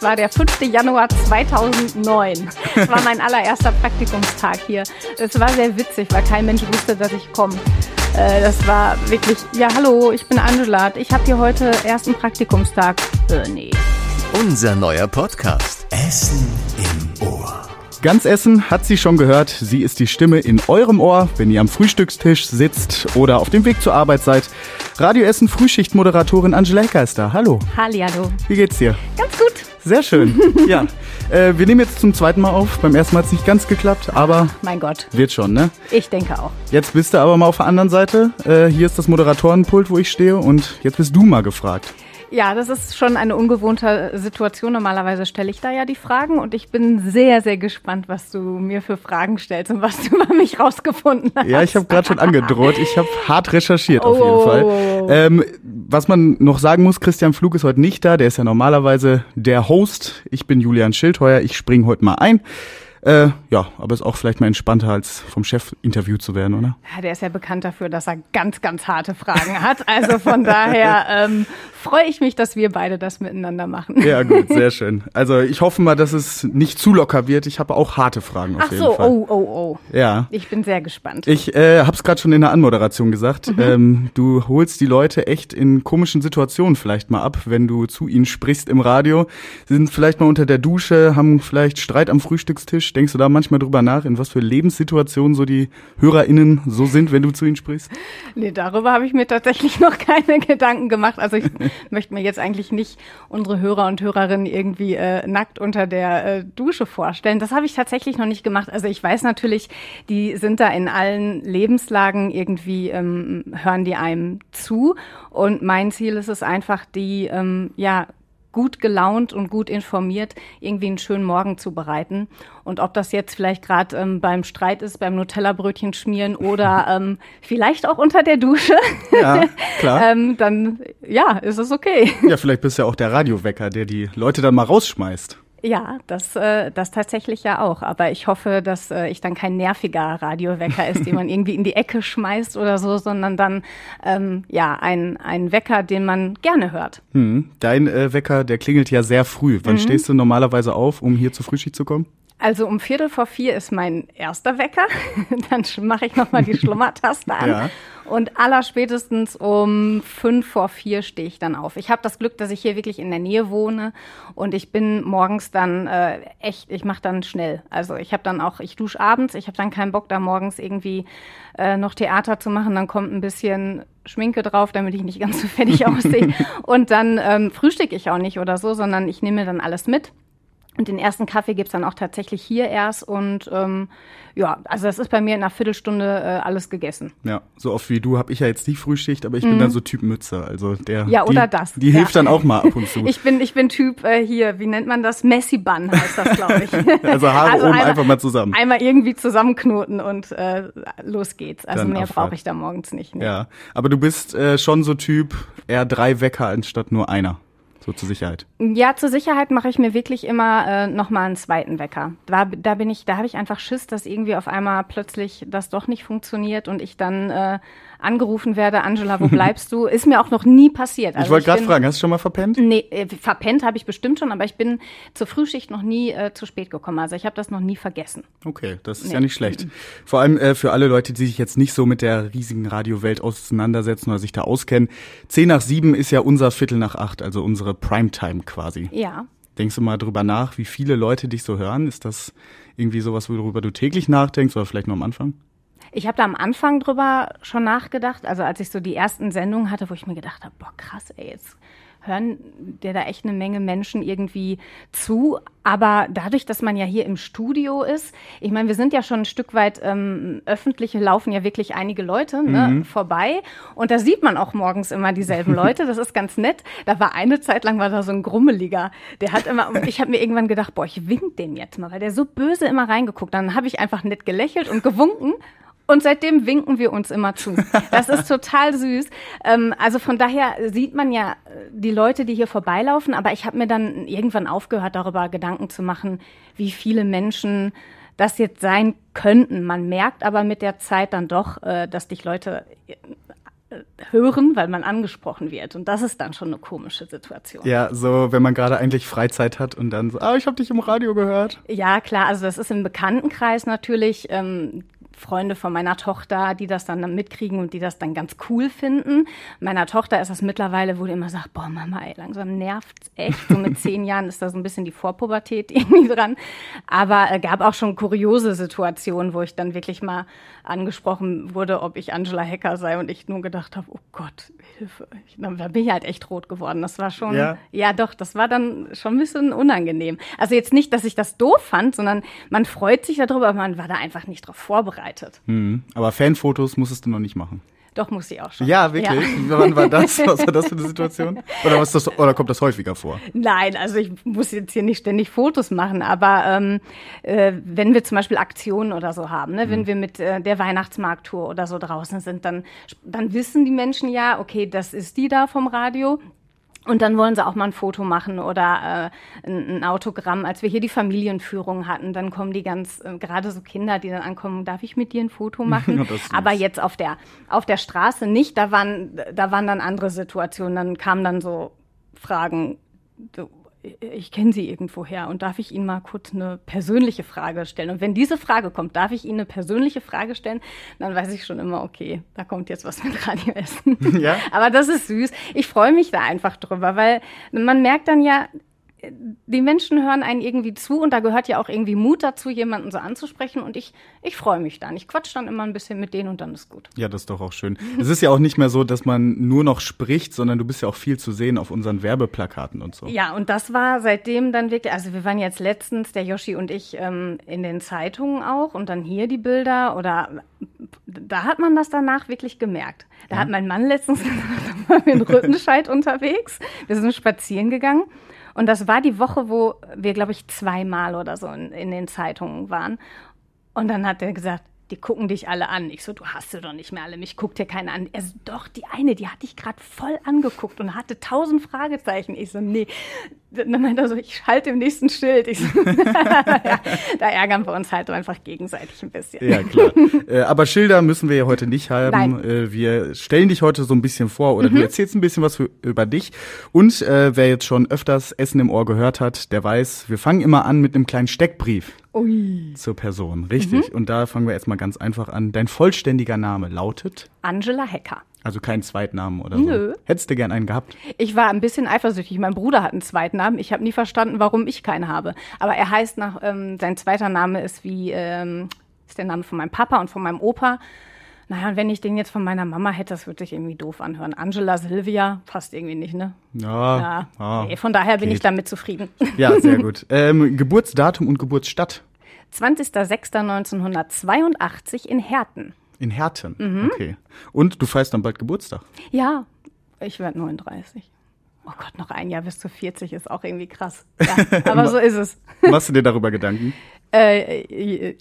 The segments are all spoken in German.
Es war der 5. Januar 2009. Es war mein allererster Praktikumstag hier. Es war sehr witzig, weil kein Mensch wusste, dass ich komme. Äh, das war wirklich, ja hallo, ich bin Angela. Ich habe hier heute ersten Praktikumstag. Äh, nee. Unser neuer Podcast. Essen im Ohr. Ganz Essen hat sie schon gehört. Sie ist die Stimme in eurem Ohr, wenn ihr am Frühstückstisch sitzt oder auf dem Weg zur Arbeit seid. Radio Essen Frühschichtmoderatorin Angela Hecker ist da. Hallo. Hallihallo. Wie geht's dir? Ganz gut. Sehr schön. ja. Äh, wir nehmen jetzt zum zweiten Mal auf. Beim ersten Mal hat es nicht ganz geklappt, aber Mein Gott. wird schon, ne? Ich denke auch. Jetzt bist du aber mal auf der anderen Seite. Äh, hier ist das Moderatorenpult, wo ich stehe und jetzt bist du mal gefragt. Ja, das ist schon eine ungewohnte Situation. Normalerweise stelle ich da ja die Fragen und ich bin sehr, sehr gespannt, was du mir für Fragen stellst und was du über mich rausgefunden hast. Ja, ich habe gerade schon angedroht. Ich habe hart recherchiert auf Oh. jeden Fall. Ähm, was man noch sagen muss, Christian Flug ist heute nicht da. Der ist ja normalerweise der Host. Ich bin Julian Schildheuer. Ich spring heute mal ein. Äh, ja, aber ist auch vielleicht mal entspannter, als vom Chef interviewt zu werden, oder? Ja, der ist ja bekannt dafür, dass er ganz, ganz harte Fragen hat. Also von daher ähm, freue ich mich, dass wir beide das miteinander machen. Ja, gut, sehr schön. Also ich hoffe mal, dass es nicht zu locker wird. Ich habe auch harte Fragen auf Ach jeden so, Fall. oh, oh, oh. Ja. Ich bin sehr gespannt. Ich äh, habe es gerade schon in der Anmoderation gesagt. Ähm, du holst die Leute echt in komischen Situationen vielleicht mal ab, wenn du zu ihnen sprichst im Radio. Sie sind vielleicht mal unter der Dusche, haben vielleicht Streit am Frühstückstisch. Denkst du da manchmal drüber nach, in was für Lebenssituationen so die HörerInnen so sind, wenn du zu ihnen sprichst? Nee, darüber habe ich mir tatsächlich noch keine Gedanken gemacht. Also ich möchte mir jetzt eigentlich nicht unsere Hörer und Hörerinnen irgendwie äh, nackt unter der äh, Dusche vorstellen. Das habe ich tatsächlich noch nicht gemacht. Also ich weiß natürlich, die sind da in allen Lebenslagen irgendwie, ähm, hören die einem zu. Und mein Ziel ist es einfach, die, ähm, ja, gut gelaunt und gut informiert irgendwie einen schönen Morgen zu bereiten. Und ob das jetzt vielleicht gerade ähm, beim Streit ist, beim Nutella-Brötchen schmieren oder ähm, vielleicht auch unter der Dusche, Ja, klar. ähm, dann ja, ist es okay. Ja, vielleicht bist du ja auch der Radiowecker, der die Leute dann mal rausschmeißt. Ja, das, äh, das tatsächlich ja auch. Aber ich hoffe, dass äh, ich dann kein nerviger Radiowecker ist, den man irgendwie in die Ecke schmeißt oder so, sondern dann ähm, ja ein, ein Wecker, den man gerne hört. Hm. Dein äh, Wecker, der klingelt ja sehr früh. Wann stehst du normalerweise auf, um hier zur Frühschicht zu kommen? Also um Viertel vor vier ist mein erster Wecker. Dann mache ich nochmal die Schlummertaste an. Ja. Und allerspätestens um fünf vor vier stehe ich dann auf. Ich habe das Glück, dass ich hier wirklich in der Nähe wohne und ich bin morgens dann äh, echt, ich mache dann schnell. Also ich habe dann auch, ich dusche abends, ich habe dann keinen Bock, da morgens irgendwie äh, noch Theater zu machen. Dann kommt ein bisschen Schminke drauf, damit ich nicht ganz so fertig aussehe. Und dann ähm, frühstücke ich auch nicht oder so, sondern ich nehme mir dann alles mit. Und den ersten Kaffee gibt's dann auch tatsächlich hier erst. Und ähm, ja, also das ist bei mir in einer Viertelstunde äh, alles gegessen. Ja, so oft wie du habe ich ja jetzt nicht Frühschicht, aber ich bin dann so Typ Mütze. Also der, Mhm. Ja, die, oder das. Die Ja. hilft dann auch mal ab und zu. Ich bin, ich bin Typ äh, hier, wie nennt man das? Messi-Bun heißt das, glaube ich. also Haare oben einmal- einfach mal zusammen. Einmal irgendwie zusammenknoten und äh, los geht's. Also Dann mehr brauche ich da morgens nicht. Nee. Ja, aber du bist äh, schon so Typ eher drei Wecker anstatt nur einer. So zur Sicherheit. Ja, zur Sicherheit mache ich mir wirklich immer äh, noch mal einen zweiten Wecker. Da, da bin ich, da habe ich einfach Schiss, dass irgendwie auf einmal plötzlich das doch nicht funktioniert und ich dann äh, angerufen werde, Angela, wo bleibst du? Ist mir auch noch nie passiert. ich wollte gerade fragen, hast du schon mal verpennt? Nee, äh, verpennt habe ich bestimmt schon, aber ich bin zur Frühschicht noch nie äh, zu spät gekommen. Also ich habe das noch nie vergessen. Okay, das ist Nee. ja nicht schlecht. Vor allem äh, für alle Leute, die sich jetzt nicht so mit der riesigen Radiowelt auseinandersetzen oder sich da auskennen. Zehn nach sieben ist ja unser Viertel nach acht, also unsere Primetime quasi. Ja. Denkst du mal drüber nach, wie viele Leute dich so hören? Ist das irgendwie sowas, worüber du täglich nachdenkst oder vielleicht nur am Anfang? Ich habe da am Anfang drüber schon nachgedacht, also als ich so die ersten Sendungen hatte, wo ich mir gedacht habe, boah, krass, ey, jetzt hören dir da echt eine Menge Menschen irgendwie zu. Aber dadurch, dass man ja hier im Studio ist, ich meine, wir sind ja schon ein Stück weit ähm, öffentlich, laufen ja wirklich einige Leute ne, vorbei. Und da sieht man auch morgens immer dieselben Leute. Das ist ganz nett. Da war eine Zeit lang war da so ein Grummeliger. Der hat immer, und ich habe mir irgendwann gedacht, boah, ich wink dem jetzt mal, weil der so böse immer reingeguckt. Dann habe ich einfach nett gelächelt und gewunken. Und seitdem winken wir uns immer zu. Das ist total süß. Ähm, also von daher sieht man ja äh, die Leute, die hier vorbeilaufen, aber ich habe mir dann irgendwann aufgehört, darüber Gedanken zu machen, wie viele Menschen das jetzt sein könnten. Man merkt aber mit der Zeit dann doch, äh, dass dich Leute hören, weil man angesprochen wird. Und das ist dann schon eine komische Situation. Ja, so wenn man gerade eigentlich Freizeit hat und dann so, ah, ich habe dich im Radio gehört. Ja, klar, also das ist im Bekanntenkreis natürlich. Ähm, Freunde von meiner Tochter, die das dann mitkriegen und die das dann ganz cool finden. Meiner Tochter ist das mittlerweile, wo die immer sagt, boah Mama, ey, langsam nervt's echt. So mit zehn Jahren ist da so ein bisschen die Vorpubertät irgendwie dran. Aber äh, gab auch schon kuriose Situationen, wo ich dann wirklich mal angesprochen wurde, ob ich Angela Hacker sei und ich nur gedacht habe, oh Gott, Hilfe. Ich, da bin ich halt echt rot geworden. Das war schon, ja. ja doch, das war dann schon ein bisschen unangenehm. Also jetzt nicht, dass ich das doof fand, sondern man freut sich darüber, aber man war da einfach nicht drauf vorbereitet. Mhm. Aber Fanfotos musstest du noch nicht machen. Doch, muss ich auch schon. Ja, wirklich? Ja. Wann war das? Was war das für eine Situation? Oder, was das, oder kommt das häufiger vor? Nein, also ich muss jetzt hier nicht ständig Fotos machen, aber ähm, äh, wenn wir zum Beispiel Aktionen oder so haben, ne, mhm. wenn wir mit äh, der Weihnachtsmarkttour oder so draußen sind, dann, dann wissen die Menschen ja, okay, das ist die da vom Radio, und dann wollen sie auch mal ein Foto machen oder äh, ein, ein, Autogramm. Als wir hier die Familienführung hatten, dann kommen die ganz, äh, gerade so Kinder, die dann ankommen, darf ich mit dir ein Foto machen? Aber jetzt auf der, auf der Straße nicht, da waren, da waren dann andere Situationen. Dann kamen dann so Fragen, so, ich kenne Sie irgendwoher und darf ich Ihnen mal kurz eine persönliche Frage stellen? Und wenn diese Frage kommt, darf ich Ihnen eine persönliche Frage stellen, dann weiß ich schon immer, okay, da kommt jetzt was mit Radioessen. Ja. Aber das ist süß. Ich freue mich da einfach drüber, weil man merkt dann ja, die Menschen hören einen irgendwie zu und da gehört ja auch irgendwie Mut dazu, jemanden so anzusprechen und ich, ich freue mich dann. Ich quatsch dann immer ein bisschen mit denen und dann ist gut. Ja, das ist doch auch schön. es ist ja auch nicht mehr so, dass man nur noch spricht, sondern du bist ja auch viel zu sehen auf unseren Werbeplakaten und so. Ja, und das war seitdem dann wirklich, also wir waren jetzt letztens, der Yoshi und ich, ähm, in den Zeitungen auch und dann hier die Bilder oder da hat man das danach wirklich gemerkt. Da ja. hat mein Mann letztens gesagt, wir in Rüttenscheid unterwegs, wir sind spazieren gegangen und das war die Woche, wo wir, glaube ich, zweimal oder so in, in den Zeitungen waren. Und dann hat er gesagt, die gucken dich alle an. Ich so, du hast sie doch nicht mehr alle, mich guckt dir keiner an. Er so, doch, die eine, die hat dich gerade voll angeguckt und hatte tausend Fragezeichen. Ich so, nee. Dann meinte er so, ich schalte im nächsten Schild. Ich so, ja, da ärgern wir uns halt einfach gegenseitig ein bisschen. Ja, klar. äh, aber Schilder müssen wir ja heute nicht haben. Äh, wir stellen dich heute so ein bisschen vor oder mhm. du erzählst ein bisschen was für, über dich. Und äh, wer jetzt schon öfters Essen im Ohr gehört hat, der weiß, wir fangen immer an mit einem kleinen Steckbrief. Ui. Zur Person, richtig. Mhm. Und da fangen wir erstmal ganz einfach an. Dein vollständiger Name lautet? Angela Hecker. Also kein Zweitnamen oder Nö. so? Hättest du gern einen gehabt? Ich war ein bisschen eifersüchtig. Mein Bruder hat einen Zweitnamen. Ich habe nie verstanden, warum ich keinen habe. Aber er heißt nach, ähm, sein zweiter Name ist wie, ähm, ist der Name von meinem Papa und von meinem Opa. Naja, wenn ich den jetzt von meiner Mama hätte, das würde sich irgendwie doof anhören. Angela Silvia passt irgendwie nicht, ne? Ja. ja. ja nee, von daher geht. bin ich damit zufrieden. Ja, sehr gut. Ähm, Geburtsdatum und Geburtsstadt? 20.06.1982 in Herten. In Herten, mhm. okay. Und du feierst dann bald Geburtstag? Ja, ich werde 39. Oh Gott, noch ein Jahr bis zu 40 ist auch irgendwie krass. Ja, aber so ist es. Machst du dir darüber Gedanken? Äh,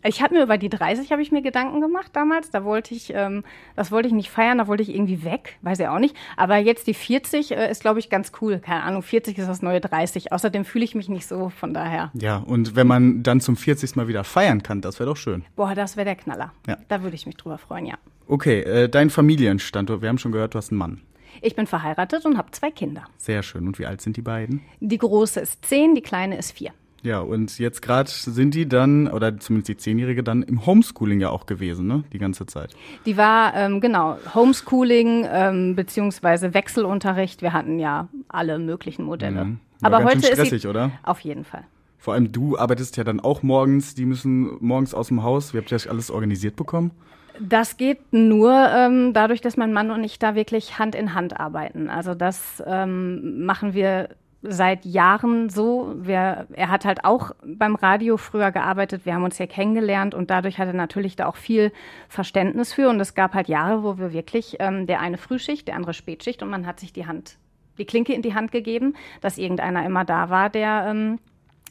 ich habe mir über die 30 habe ich mir Gedanken gemacht damals. Da wollte ich, ähm, das wollte ich nicht feiern, da wollte ich irgendwie weg, weiß ich auch nicht. Aber jetzt die 40 äh, ist, glaube ich, ganz cool. Keine Ahnung, 40 ist das neue 30. Außerdem fühle ich mich nicht so, von daher. Ja, und wenn man dann zum 40. Mal wieder feiern kann, das wäre doch schön. Boah, das wäre der Knaller. Ja. Da würde ich mich drüber freuen, ja. Okay, äh, dein Familienstandort. Wir haben schon gehört, du hast einen Mann. Ich bin verheiratet und habe zwei Kinder. Sehr schön. Und wie alt sind die beiden? Die große ist zehn, die kleine ist vier. Ja, und jetzt gerade sind die dann, oder zumindest die Zehnjährige dann im Homeschooling ja auch gewesen, ne? Die ganze Zeit. Die war, ähm, genau, Homeschooling ähm, beziehungsweise Wechselunterricht. Wir hatten ja alle möglichen Modelle. Mhm. Aber heute stressig, ist sie, oder? Auf jeden Fall. Vor allem du arbeitest ja dann auch morgens, die müssen morgens aus dem Haus. Wie habt ihr das alles organisiert bekommen? Das geht nur ähm, dadurch, dass mein Mann und ich da wirklich Hand in Hand arbeiten. Also das ähm, machen wir seit Jahren so. Wir, er hat halt auch beim Radio früher gearbeitet. Wir haben uns hier kennengelernt und dadurch hat er natürlich da auch viel Verständnis für. Und es gab halt Jahre, wo wir wirklich ähm, der eine Frühschicht, der andere Spätschicht und man hat sich die Hand, die Klinke in die Hand gegeben, dass irgendeiner immer da war, der ähm,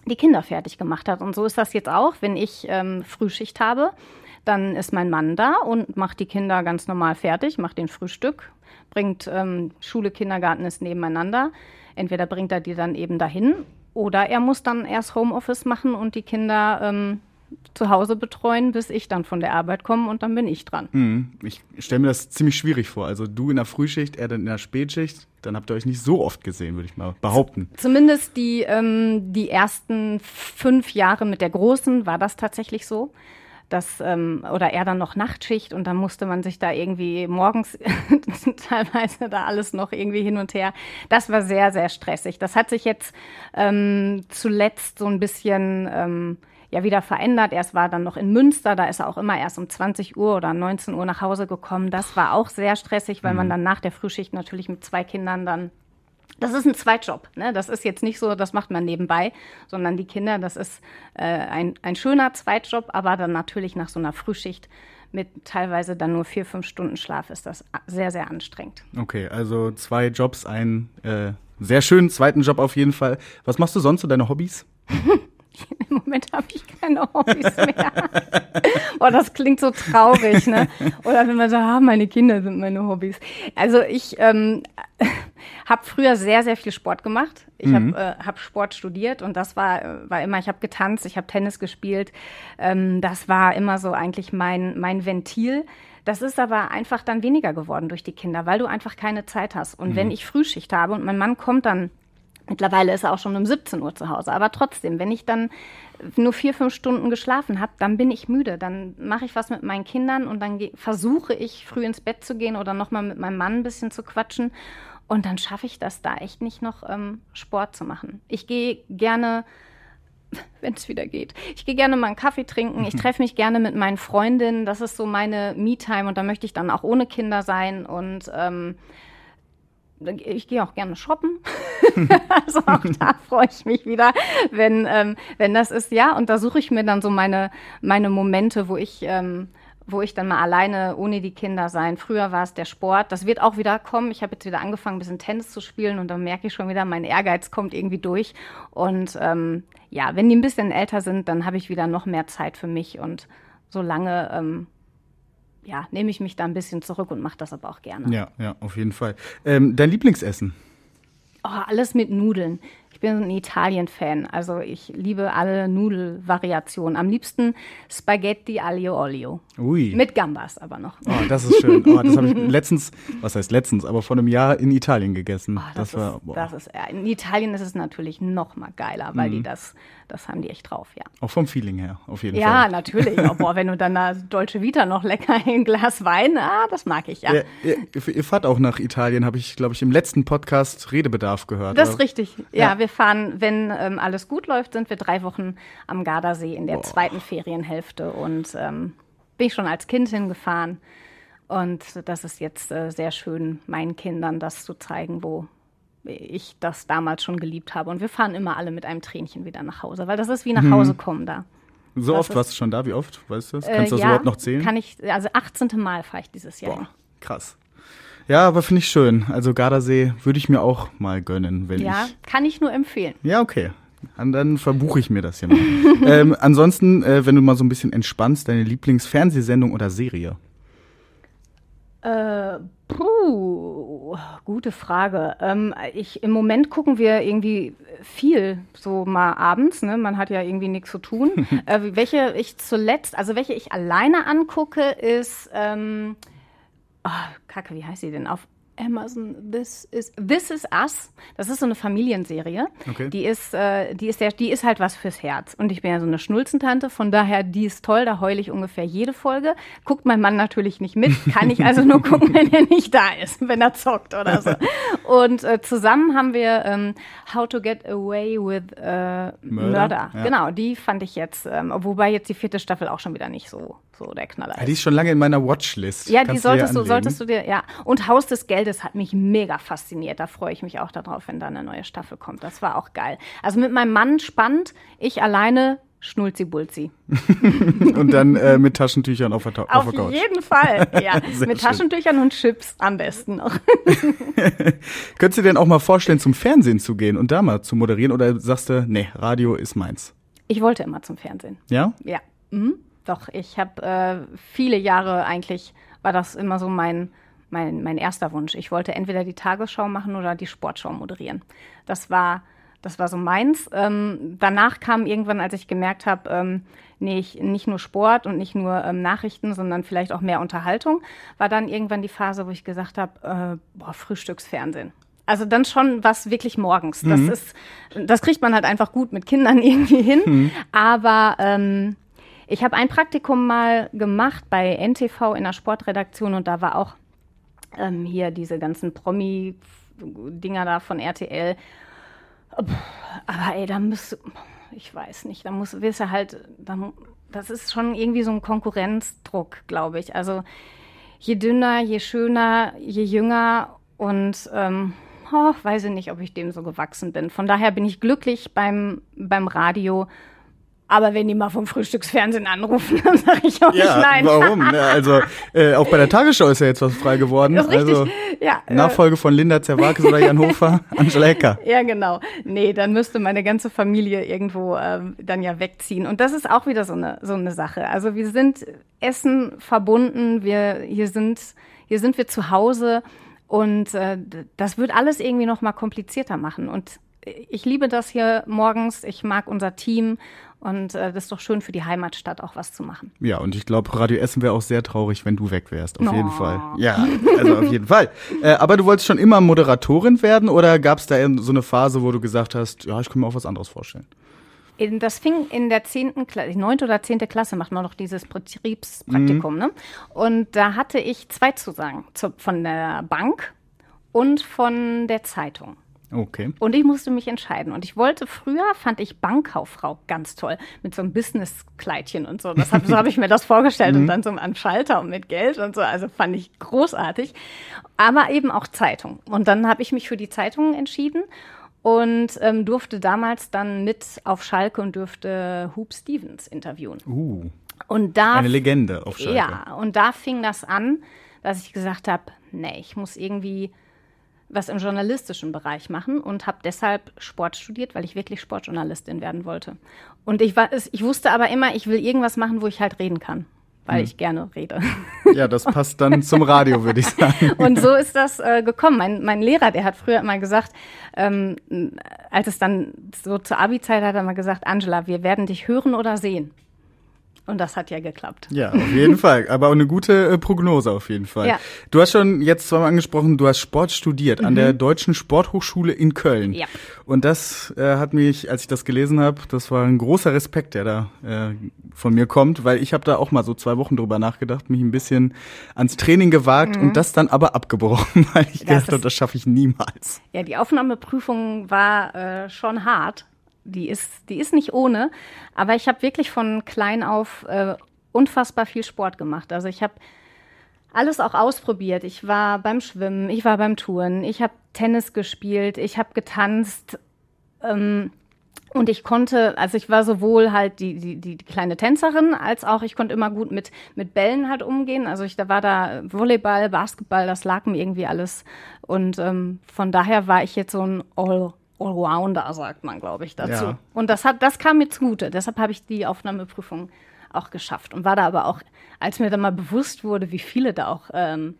die Kinder fertig gemacht hat. Und so ist das jetzt auch, wenn ich ähm, Frühschicht habe. Dann ist mein Mann da und macht die Kinder ganz normal fertig, macht den Frühstück, bringt ähm, Schule, Kindergarten ist nebeneinander. Entweder bringt er die dann eben dahin oder er muss dann erst Homeoffice machen und die Kinder ähm, zu Hause betreuen, bis ich dann von der Arbeit komme und dann bin ich dran. Mhm. Ich stelle mir das ziemlich schwierig vor. Also du in der Frühschicht, er dann in der Spätschicht. Dann habt ihr euch nicht so oft gesehen, würde ich mal behaupten. Zumindest die, ähm, die ersten fünf Jahre mit der Großen war das tatsächlich so. Das, ähm, oder er dann noch Nachtschicht und dann musste man sich da irgendwie morgens teilweise da alles noch irgendwie hin und her. Das war sehr, sehr stressig. Das hat sich jetzt ähm, zuletzt so ein bisschen ähm, ja wieder verändert. Erst war dann noch in Münster, da ist er auch immer erst um 20 Uhr oder 19 Uhr nach Hause gekommen. Das war auch sehr stressig, weil man dann nach der Frühschicht natürlich mit zwei Kindern dann das ist ein Zweitjob. Ne? Das ist jetzt nicht so, das macht man nebenbei, sondern die Kinder, das ist äh, ein, ein schöner Zweitjob, aber dann natürlich nach so einer Frühschicht mit teilweise dann nur vier, fünf Stunden Schlaf ist das sehr, sehr anstrengend. Okay, also zwei Jobs, einen äh, sehr schönen zweiten Job auf jeden Fall. Was machst du sonst, so deine Hobbys? Im Moment habe ich keine Hobbys mehr. Boah, das klingt so traurig, ne? Oder wenn man sagt, ah, meine Kinder sind meine Hobbys. Also ich ähm, habe früher sehr, sehr viel Sport gemacht. Ich Mhm. habe äh, hab Sport studiert und das war, äh, war immer, ich habe getanzt, ich habe Tennis gespielt. Ähm, das war immer so eigentlich mein, mein Ventil. Das ist aber einfach dann weniger geworden durch die Kinder, weil du einfach keine Zeit hast. Und wenn ich Frühschicht habe und mein Mann kommt dann Mittlerweile ist er auch schon um 17 Uhr zu Hause. Aber trotzdem, wenn ich dann nur vier, fünf Stunden geschlafen habe, dann bin ich müde. Dann mache ich was mit meinen Kindern und dann versuche ich früh ins Bett zu gehen oder nochmal mit meinem Mann ein bisschen zu quatschen. Und dann schaffe ich das da echt nicht noch ähm, Sport zu machen. Ich gehe gerne, wenn es wieder geht, ich gehe gerne mal einen Kaffee trinken. Ich treffe mich gerne mit meinen Freundinnen. Das ist so meine Me-Time und da möchte ich dann auch ohne Kinder sein. Und ähm, ich gehe auch gerne shoppen. also auch da freue ich mich wieder, wenn, ähm, wenn das ist, ja. Und da suche ich mir dann so meine, meine Momente, wo ich, ähm, wo ich dann mal alleine ohne die Kinder sein. Früher war es der Sport. Das wird auch wieder kommen. Ich habe jetzt wieder angefangen, ein bisschen Tennis zu spielen und dann merke ich schon wieder, mein Ehrgeiz kommt irgendwie durch. Und ähm, ja, wenn die ein bisschen älter sind, dann habe ich wieder noch mehr Zeit für mich und solange ähm, ja, nehme ich mich da ein bisschen zurück und mache das aber auch gerne. Ja, ja, auf jeden Fall. Ähm, dein Lieblingsessen? Oh, alles mit Nudeln. Ich bin ein Italien-Fan. Also ich liebe alle Nudelvariationen. Am liebsten Spaghetti aglio olio. Ui. Mit Gambas aber noch. Oh, das ist schön. Oh, das habe ich letztens, was heißt letztens, aber vor einem Jahr in Italien gegessen. Oh, das, war, ist, boah. das ist, in Italien ist es natürlich noch mal geiler, weil Mhm. die das, das haben die echt drauf, ja. auch vom Feeling her, auf jeden Ja, Fall. natürlich. Oh, boah, wenn du dann da Dolce Vita noch lecker ein Glas Wein, ah, das mag ich, ja. Ihr, ihr, ihr fahrt auch nach Italien, habe ich, glaube ich, im letzten Podcast Redebedarf gehört. Das ist richtig. Ja, Ja. Wir fahren, wenn ähm, alles gut läuft, sind wir drei Wochen am Gardasee in der zweiten Ferienhälfte und ähm, bin ich schon als Kind hingefahren. Und das ist jetzt äh, sehr schön, meinen Kindern das zu zeigen, wo ich das damals schon geliebt habe. Und wir fahren immer alle mit einem Tränchen wieder nach Hause, weil das ist wie nach Mhm. Hause kommen da. So das oft warst du schon da, wie oft? Weißt du das? Äh, Kannst du das ja, überhaupt noch zählen? Kann ich, also 18. Mal fahre ich dieses Jahr. Boah, krass. Ja, aber finde ich schön. Also Gardasee würde ich mir auch mal gönnen, wenn Ja, ich. kann ich nur empfehlen. Ja, okay. Und dann verbuche ich mir das hier mal. ähm, ansonsten, äh, wenn du mal so ein bisschen entspannst, deine Lieblingsfernsehsendung oder Serie? Äh, puh, gute Frage. Ähm, ich, Im Moment gucken wir irgendwie viel, so mal abends, ne? Man hat ja irgendwie nichts zu tun. äh, welche ich zuletzt, also welche ich alleine angucke, ist, ähm, oh, Kacke, wie heißt sie denn? Auf Amazon, This is, This is Us. Das ist so eine Familienserie. Okay. Die ist, äh, die ist sehr, die ist halt was fürs Herz. Und ich bin ja so eine Schnulzentante, von daher, die ist toll, da heule ich ungefähr jede Folge. Guckt mein Mann natürlich nicht mit, kann ich also nur gucken, wenn er nicht da ist, wenn er zockt oder so. Und äh, zusammen haben wir ähm, How to Get Away with äh, Murder. ja. Genau, die fand ich jetzt, ähm, wobei jetzt die vierte Staffel auch schon wieder nicht so, so der Knaller Ja, die ist schon lange in meiner Watchlist. Ja, die Kannst solltest dir du, solltest du dir, ja. Und Haus des Geldes hat mich mega fasziniert. Da freue ich mich auch darauf, wenn da eine neue Staffel kommt. Das war auch geil. Also mit meinem Mann spannend, ich alleine Schnulzi-Bulzi. Und dann äh, mit Taschentüchern auf der, Ta- auf Auf der Couch. jeden Fall, ja. Mit schön. Taschentüchern und Chips am besten noch. Könntest du dir denn auch mal vorstellen, zum Fernsehen zu gehen und da mal zu moderieren? Oder sagst du, nee, Radio ist meins? Ich wollte immer zum Fernsehen. Ja? Ja, mhm. Doch. Ich habe äh, viele Jahre eigentlich, war das immer so mein, mein, mein erster Wunsch. Ich wollte entweder die Tagesschau machen oder die Sportschau moderieren. Das war, das war so meins. Ähm, danach kam irgendwann, als ich gemerkt habe, ähm, nicht, nicht nur Sport und nicht nur ähm, Nachrichten, sondern vielleicht auch mehr Unterhaltung, war dann irgendwann die Phase, wo ich gesagt habe, äh, boah, Frühstücksfernsehen. Also dann schon was wirklich morgens. Das Mhm. ist, das kriegt man halt einfach gut mit Kindern irgendwie hin. Mhm. Aber ähm, ich habe ein Praktikum mal gemacht bei NTV in der Sportredaktion und da war auch ähm, hier diese ganzen Promi-Dinger da von RTL. Aber ey, da muss, ich weiß nicht, da muss, wirst du halt, da, das ist schon irgendwie so ein Konkurrenzdruck, glaube ich. Also je dünner, je schöner, je jünger und ähm, oh, weiß ich nicht, ob ich dem so gewachsen bin. Von daher bin ich glücklich beim, beim Radio. Aber wenn die mal vom Frühstücksfernsehen anrufen, dann sage ich auch nicht nein. warum? Ja, also äh, auch bei der Tagesschau ist ja jetzt was frei geworden. Das ist richtig. Also ja, äh, Nachfolge von Linda Zerwakis oder Jan Hofer, Angela Ecker. Ja, genau. Nee, dann müsste meine ganze Familie irgendwo ähm, dann ja wegziehen. Und das ist auch wieder so eine, so eine Sache. Also wir sind Essen verbunden, wir, hier sind, hier sind wir zu Hause und äh, das wird alles irgendwie noch mal komplizierter machen. Und ich liebe das hier morgens, ich mag unser Team und äh, das ist doch schön für die Heimatstadt auch was zu machen. Ja, und ich glaube, Radio Essen wäre auch sehr traurig, wenn du weg wärst. Auf Oh. jeden Fall. Ja, also auf jeden Fall. Äh, aber du wolltest schon immer Moderatorin werden oder gab es da so eine Phase, wo du gesagt hast, ja, ich kann mir auch was anderes vorstellen? In, das fing in der zehnten Klasse, neunte oder zehnte Klasse macht man noch dieses Betriebspraktikum, ne? Und da hatte ich zwei Zusagen zu, von der Bank und von der Zeitung. Okay. Und ich musste mich entscheiden. Und ich wollte früher, fand ich Bankkauffrau ganz toll. Mit so einem Businesskleidchen und so. Das hab, so habe ich mir das vorgestellt. Und dann so am Schalter und mit Geld und so. Also fand ich großartig. Aber eben auch Zeitung. Und dann habe ich mich für die Zeitung entschieden und ähm, durfte damals dann mit auf Schalke und durfte Hoop Stevens interviewen. Uh, Und da eine Legende auf Schalke. ja, und da fing das an, dass ich gesagt habe, nee, ich muss irgendwie was im journalistischen Bereich machen und habe deshalb Sport studiert, weil ich wirklich Sportjournalistin werden wollte. Und ich, war, ich wusste aber immer, ich will irgendwas machen, wo ich halt reden kann, weil ich gerne rede. Ja, das passt dann zum Radio, würde ich sagen. Und so ist das äh, gekommen. Mein, mein Lehrer, der hat früher immer gesagt, ähm, als es dann so zur Abi-Zeit hat er mal gesagt, Angela, wir werden dich hören oder sehen. Und das hat ja geklappt. Ja, auf jeden Fall. Aber auch eine gute äh, Prognose auf jeden Fall. Ja. Du hast schon jetzt zweimal angesprochen, du hast Sport studiert an der Deutschen Sporthochschule in Köln. Mhm. Ja. Und das äh, hat mich, als ich das gelesen habe, das war ein großer Respekt, der da äh, von mir kommt, weil ich habe da auch mal so zwei Wochen drüber nachgedacht, mich ein bisschen ans Training gewagt und das dann aber abgebrochen, weil ich Mhm. Das gedacht habe, das schaffe ich niemals. Ja, die Aufnahmeprüfung war äh, schon hart. Die ist, die ist nicht ohne, aber ich habe wirklich von klein auf äh, unfassbar viel Sport gemacht. Also ich habe alles auch ausprobiert. Ich war beim Schwimmen, ich war beim Touren, ich habe Tennis gespielt, ich habe getanzt. Ähm, und ich konnte, also ich war sowohl halt die, die, die kleine Tänzerin, als auch ich konnte immer gut mit, mit Bällen halt umgehen. Also ich, da war da Volleyball, Basketball, das lag mir irgendwie alles. Und ähm, von daher war ich jetzt so ein All, Allrounder, sagt man, glaube ich, dazu. Ja. Und das hat, das kam mir zugute. Deshalb habe ich die Aufnahmeprüfung auch geschafft und war da aber auch, als mir dann mal bewusst wurde, wie viele da auch ähm,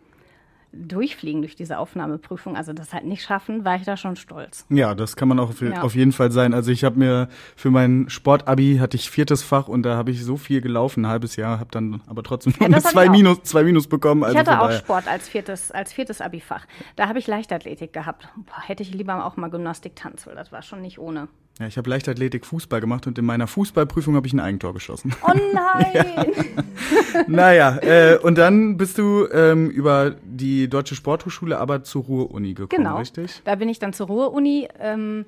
durchfliegen durch diese Aufnahmeprüfung, also das halt nicht schaffen, war ich da schon stolz. Ja, das kann man auch auf, Ja. auf jeden Fall sein. Also ich habe mir für mein Sportabi hatte ich viertes Fach und da habe ich so viel gelaufen, ein halbes Jahr, habe dann aber trotzdem Ja, nur zwei. Minus, zwei Minus bekommen. Also Ich hatte auch Sport als viertes, als viertes Abifach. Da habe ich Leichtathletik gehabt. Boah, hätte ich lieber auch mal Gymnastik, Tanz, weil das war schon nicht ohne. Ja, ich habe Leichtathletik Fußball gemacht und in meiner Fußballprüfung habe ich ein Eigentor geschossen. Oh nein! naja, äh, und dann bist du ähm, über die Deutsche Sporthochschule aber zur Ruhr-Uni gekommen, Genau. richtig? Da bin ich dann zur Ruhr-Uni. Ähm,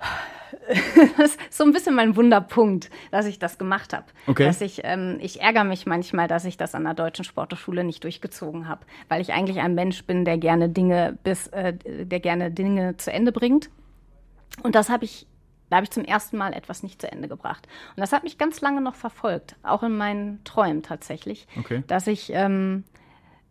das ist so ein bisschen mein Wunderpunkt, dass ich das gemacht habe. Okay. Dass ich, ähm, ich ärgere mich manchmal, dass ich das an der Deutschen Sporthochschule nicht durchgezogen habe, weil ich eigentlich ein Mensch bin, der gerne Dinge bis, äh, der gerne Dinge zu Ende bringt. Und das habe ich, da habe ich zum ersten Mal etwas nicht zu Ende gebracht. Und das hat mich ganz lange noch verfolgt, auch in meinen Träumen tatsächlich, Okay. dass ich, ähm,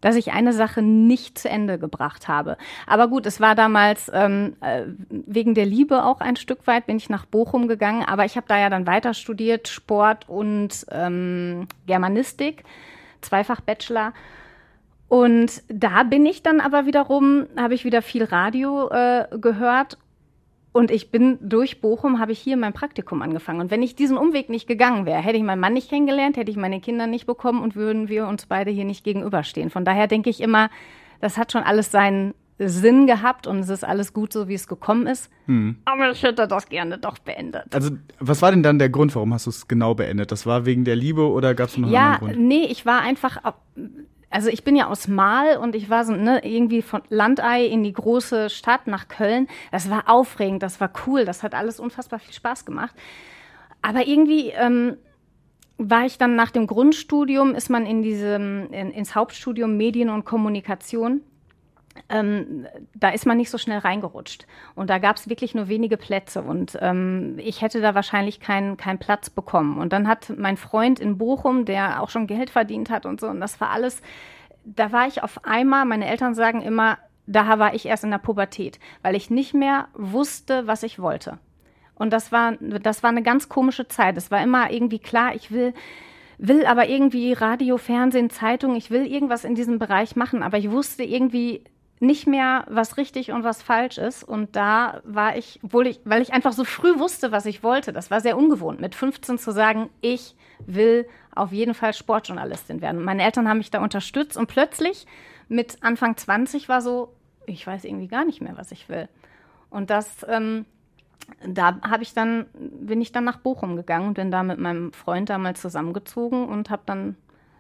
dass ich eine Sache nicht zu Ende gebracht habe. Aber gut, es war damals ähm, äh, wegen der Liebe auch ein Stück weit, bin ich nach Bochum gegangen, aber ich habe da ja dann weiter studiert, Sport und ähm, Germanistik, zweifach Bachelor. Und da bin ich dann aber wiederum, habe ich wieder viel Radio äh, gehört Und ich bin durch Bochum, habe ich hier mein Praktikum angefangen. Und wenn ich diesen Umweg nicht gegangen wäre, hätte ich meinen Mann nicht kennengelernt, hätte ich meine Kinder nicht bekommen und würden wir uns beide hier nicht gegenüberstehen. Von daher denke ich immer, das hat schon alles seinen Sinn gehabt und es ist alles gut so, wie es gekommen ist. Hm. Aber ich hätte das gerne doch beendet. Also, was war denn dann der Grund, warum hast du es genau beendet? Das war wegen der Liebe oder gab es noch einen ja, anderen Grund? nee, ich war einfach, also ich bin ja aus Mal und ich war so ne, irgendwie von Landei in die große Stadt nach Köln. Das war aufregend, das war cool, das hat alles unfassbar viel Spaß gemacht. Aber irgendwie ähm, war ich dann nach dem Grundstudium, ist man in diesem, in, ins Hauptstudium Medien und Kommunikation. Ähm, da ist man nicht so schnell reingerutscht. Und da gab es wirklich nur wenige Plätze. Und ähm, ich hätte da wahrscheinlich keinen keinen Platz bekommen. Und dann hat mein Freund in Bochum, der auch schon Geld verdient hat und so, und das war alles, da war ich auf einmal, meine Eltern sagen immer, da war ich erst in der Pubertät, weil ich nicht mehr wusste, was ich wollte. Und das war, das war eine ganz komische Zeit. Es war immer irgendwie klar, ich will, will aber irgendwie Radio, Fernsehen, Zeitung, ich will irgendwas in diesem Bereich machen, aber ich wusste irgendwie nicht mehr, was richtig und was falsch ist. Und da war ich, obwohl ich, weil ich einfach so früh wusste, was ich wollte, das war sehr ungewohnt, mit 15 zu sagen, ich will auf jeden Fall Sportjournalistin werden. Und meine Eltern haben mich da unterstützt und plötzlich mit Anfang 20 war so, ich weiß irgendwie gar nicht mehr, was ich will. Und das, ähm, da habe ich dann, bin ich dann nach Bochum gegangen und bin da mit meinem Freund damals zusammengezogen und habe dann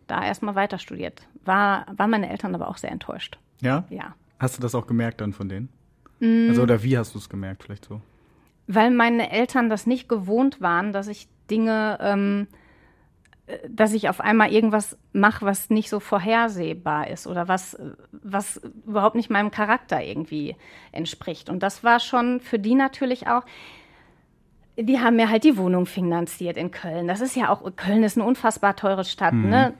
da erstmal weiter studiert. War, waren meine Eltern aber auch sehr enttäuscht. Ja? Ja. Hast du das auch gemerkt dann von denen? Mm. Also, oder wie hast du es gemerkt, vielleicht so? Weil meine Eltern das nicht gewohnt waren, dass ich Dinge, ähm, äh, dass ich auf einmal irgendwas mache, was nicht so vorhersehbar ist oder was, was überhaupt nicht meinem Charakter irgendwie entspricht. Und das war schon für die natürlich auch. Die haben mir halt die Wohnung finanziert in Köln. Das ist ja auch, Köln ist eine unfassbar teure Stadt, ne?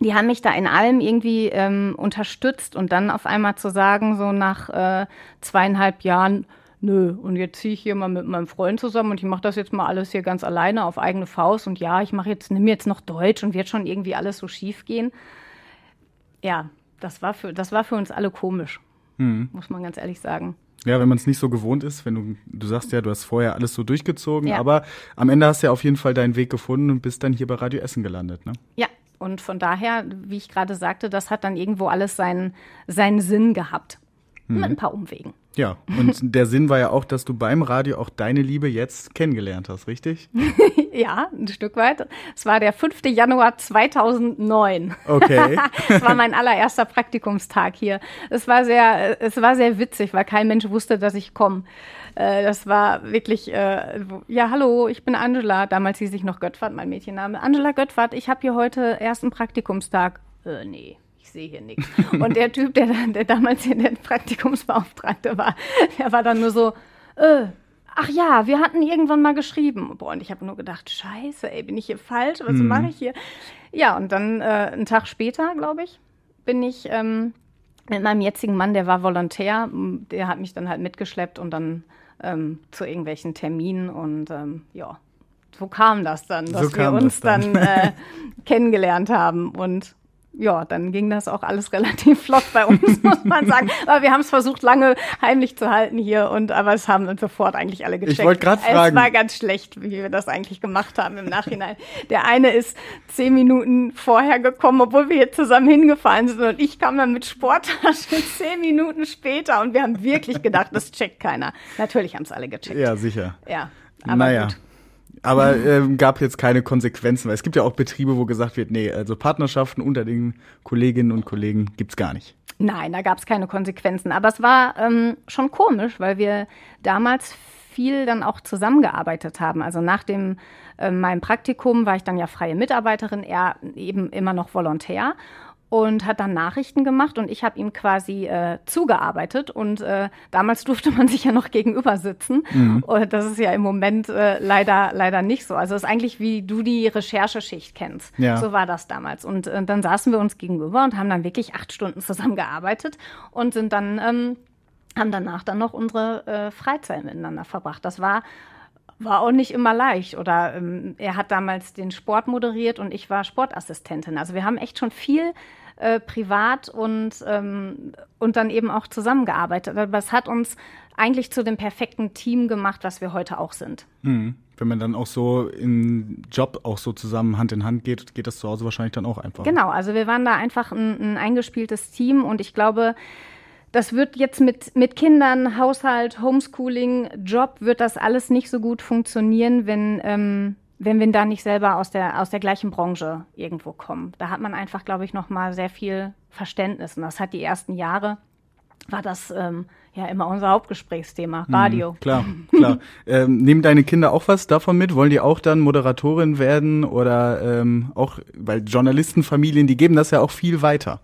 Die haben mich da in allem irgendwie ähm, unterstützt und dann auf einmal zu sagen, so nach äh, zweieinhalb Jahren, nö, und jetzt ziehe ich hier mal mit meinem Freund zusammen und ich mache das jetzt mal alles hier ganz alleine auf eigene Faust und ja, ich mache jetzt, nimm jetzt noch Deutsch und wird schon irgendwie alles so schief gehen. Ja, das war für, das war für uns alle komisch, Hm. muss man ganz ehrlich sagen. Ja, wenn man es nicht so gewohnt ist, wenn du, du sagst ja, du hast vorher alles so durchgezogen, Ja. aber am Ende hast du ja auf jeden Fall deinen Weg gefunden und bist dann hier bei Radio Essen gelandet, ne? Ja, und von daher, wie ich gerade sagte, das hat dann irgendwo alles seinen, seinen Sinn gehabt. Mit ein paar Umwegen. Ja, und der Sinn war ja auch, dass du beim Radio auch deine Liebe jetzt kennengelernt hast, richtig? Ja, ein Stück weit. Es war der 5. Januar 2009. Okay. Es war mein allererster Praktikumstag hier. Es war sehr, es war sehr witzig, weil kein Mensch wusste, dass ich komme. Äh, Das war wirklich, äh, ja, hallo, ich bin Angela. Damals hieß ich noch Göttwart, mein Mädchenname. Angela Göttwart, ich habe hier heute ersten Praktikumstag. Äh, nee. Ich sehe hier nichts. Und der Typ, der, der damals hier der Praktikumsbeauftragte war, der war dann nur so, äh, ach ja, wir hatten irgendwann mal geschrieben. Boah, und ich habe nur gedacht, scheiße, ey, bin ich hier falsch? Was mache ich hier? Ja, und dann äh, einen Tag später, glaube ich, bin ich ähm, mit meinem jetzigen Mann, der war Volontär, der hat mich dann halt mitgeschleppt und dann ähm, zu irgendwelchen Terminen und ähm, ja, so kam das dann, dass So wir uns dann. dann äh, kennengelernt haben und ja, dann ging das auch alles relativ flott bei uns, muss man sagen. Aber wir haben es versucht, lange heimlich zu halten hier und aber es haben uns sofort eigentlich alle gecheckt. wollte grad fragen. Es war ganz schlecht, wie wir das eigentlich gemacht haben im Nachhinein. Der eine ist zehn Minuten vorher gekommen, obwohl wir hier zusammen hingefahren sind und ich kam dann mit Sporttasche zehn Minuten später und wir haben wirklich gedacht, das checkt keiner. Natürlich haben es alle gecheckt. ja, sicher. Ja, aber naja. gut. Aber ähm, gab jetzt keine Konsequenzen, weil es gibt ja auch Betriebe, wo gesagt wird, nee, also Partnerschaften unter den Kolleginnen und Kollegen gibt's gar nicht. Nein, da gab es keine Konsequenzen. Aber es war ähm, schon komisch, weil wir damals viel dann auch zusammengearbeitet haben. Also nach dem äh, meinem Praktikum war ich dann ja freie Mitarbeiterin, er eben immer noch Volontär und hat dann Nachrichten gemacht und ich habe ihm quasi äh, zugearbeitet und äh, damals durfte man sich ja noch gegenüber sitzen und das ist ja im Moment äh, leider leider nicht so. Also es ist eigentlich wie du die Rechercheschicht kennst. Ja. So war das damals und äh, dann saßen wir uns gegenüber und haben dann wirklich acht Stunden zusammengearbeitet und sind dann ähm, haben danach dann noch unsere äh, Freizeit miteinander verbracht. Das war war auch nicht immer leicht. Oder ähm, er hat damals den Sport moderiert und ich war Sportassistentin. Also wir haben echt schon viel äh, privat und, ähm, und dann eben auch zusammengearbeitet. Aber es hat uns eigentlich zu dem perfekten Team gemacht, was wir heute auch sind. Mhm. Wenn man dann auch so im Job auch so zusammen Hand in Hand geht, geht das zu Hause wahrscheinlich dann auch einfach. Genau, also wir waren da einfach ein, ein eingespieltes Team und ich glaube, das wird jetzt mit, mit Kindern, Haushalt, Homeschooling, Job, wird das alles nicht so gut funktionieren, wenn, ähm, wenn wir da nicht selber aus der, aus der gleichen Branche irgendwo kommen. Da hat man einfach, glaube ich, noch mal sehr viel Verständnis. Und das hat die ersten Jahre, war das ähm, ja immer unser Hauptgesprächsthema, Radio. Mhm, klar, klar. ähm, nehmen deine Kinder auch was davon mit? Wollen die auch dann Moderatorin werden oder ähm, auch, weil Journalistenfamilien, die geben das ja auch viel weiter.